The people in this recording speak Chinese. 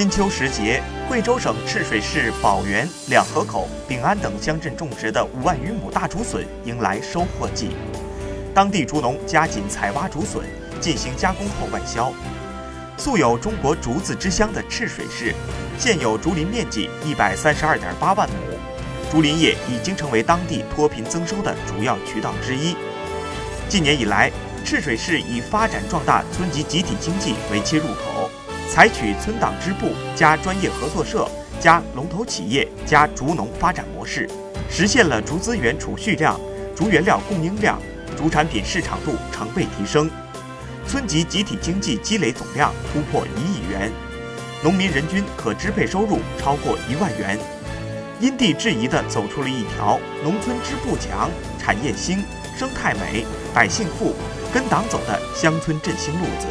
金秋时节，贵州省赤水市宝源、两河口、丙安等乡镇种植的五万余亩大竹笋迎来收获季，当地竹农加紧采挖竹笋，进行加工后外销。素有“中国竹子之乡”的赤水市，现有竹林面积一百三十二点八万亩，竹林业已经成为当地脱贫增收的主要渠道之一。近年以来，赤水市以发展壮大村级集体经济为切入口。采取村党支部加专业合作社加龙头企业加竹农发展模式，实现了竹资源储蓄量、竹原料供应量、竹产品市场度成倍提升，村级集体经济积累总量突破一亿元，农民人均可支配收入超过一万元，因地制宜地走出了一条农村支部强、产业兴、生态美、百姓富、跟党走的乡村振兴路子。